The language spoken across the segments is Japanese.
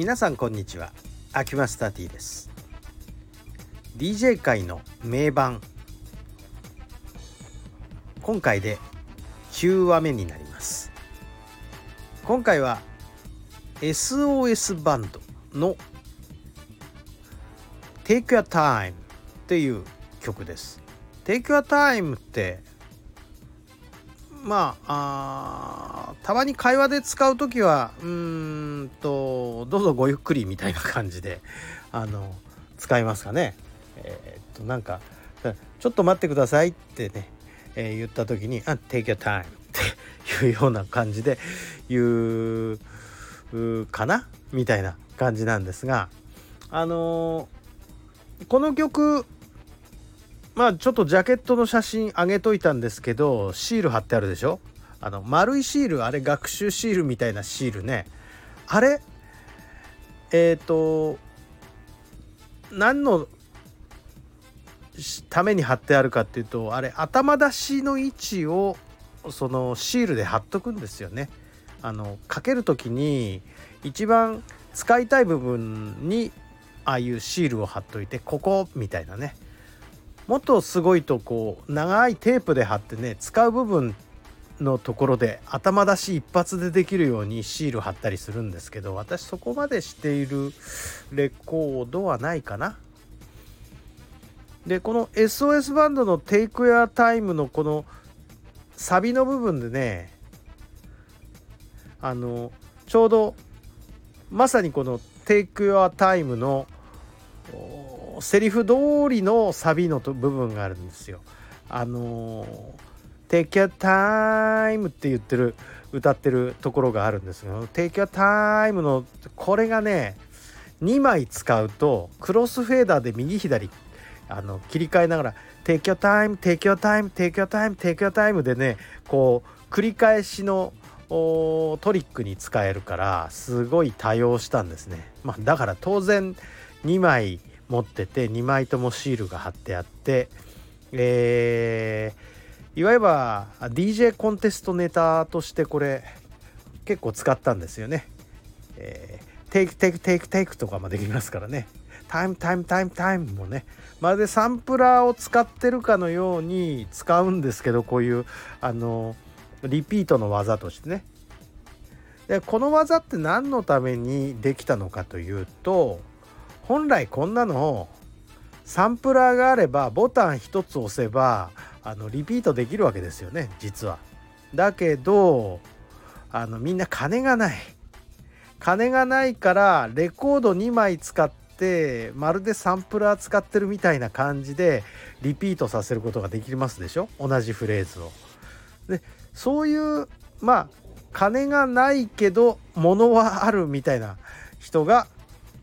皆さんこんにちは。アキュマスター T です DJ 界の名盤。今回で9話目になります。今回は SOS バンドの Take Your Time っていう曲です。Take Your Time ってまあたまに会話で使う時はうんとどうぞごゆっくりみたいな感じで あの使いますかね。えー、っとなんかちょっと待ってくださいってね、えー、言った時に「あ Take your time」っていうような感じで言うかな？みたいな感じなんですがあのー、この曲まあちょっとジャケットの写真あげといたんですけどシール貼ってあるでしょ？あの丸いシールあれ学習シールみたいなシールね。あれ？えっ、ー、と何のために貼ってあるかっていうとあれ頭出しの位置をそのシールで貼っとくんですよね。あのかける時に一番使いたい部分にああいうシールを貼っといてここみたいなね。もっとすごいとこう長いテープで貼ってね使う部分のところで頭出し一発でできるようにシール貼ったりするんですけど私そこまでしているレコードはないかな。でこの SOS バンドの「Take Your Time」のこのサビの部分でねあのちょうどまさにこの「Take Your Time」のセリフ通りのサビの部分があるんですよ。あの「Take your time」って言ってる歌ってるところがあるんですよ。Take your time のこれがね2枚使うとクロスフェーダーで右左あの切り替えながら「Take your time take your time take your time take your time」でねこう繰り返しのトリックに使えるからすごい多用したんですね。まあ、だから当然2枚持ってて2枚ともシールが貼ってあって、えー、いわゆる DJ コンテストネタとしてこれ結構使ったんですよね。えー、 take take take take とかもできますからね。 time time time time もねまるでサンプラーを使ってるかのように使うんですけどこういうあのリピートの技としてね。でこの技って何のためにできたのかというと本来こんなのサンプラーがあればボタン1つ押せばあのリピートできるわけですよね実は。だけどあのみんな金がない。金がないからレコード2枚使ってまるでサンプラー使ってるみたいな感じでリピートさせることができますでしょ？同じフレーズを。でそういうまあ金がないけど物はあるみたいな人が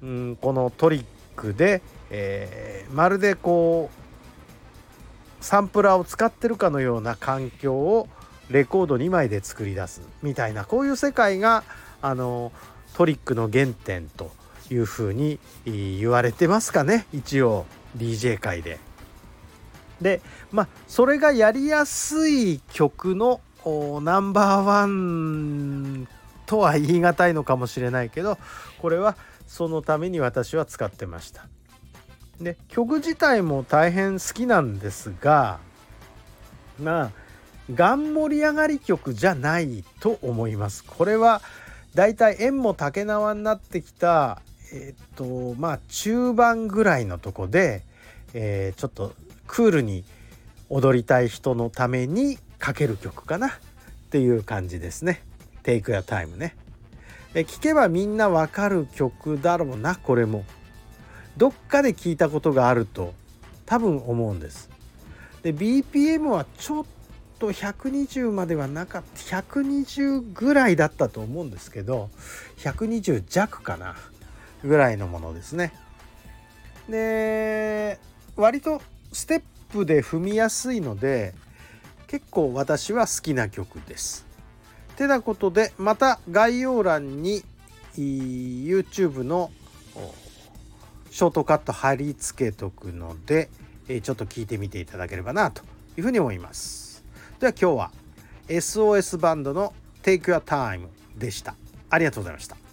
うんこのトリックで、えー、まるでこうサンプラーを使ってるかのような環境をレコード2枚で作り出すみたいなこういう世界があのトリックの原点というふうに言われてますかね一応 DJ 界で。でまあそれがやりやすい曲のナンバーワンとは言い難いのかもしれないけどこれはそのために私は使ってましたで曲自体も大変好きなんですがまあがん盛り上がり曲じゃないと思いますこれはだいたい縁も竹縄になってきたえっ、とまあ中盤ぐらいのとこで、えー、ちょっとクールに踊りたい人のためにかける曲かなっていう感じですね。Take Your Time ね。え聞けばみんなわかる曲だろうなこれも。どっかで聞いたことがあると多分思うんです。で BPM はちょっと120まではなかった120ぐらいだったと思うんですけど120弱かなぐらいのものですね。で割とステップで踏みやすいので結構私は好きな曲です。てなことでまた概要欄に YouTube のショートカット貼り付けとくのでちょっと聞いてみていただければなというふうに思います。では今日は SOS バンドの Take Your Time でした。ありがとうございました。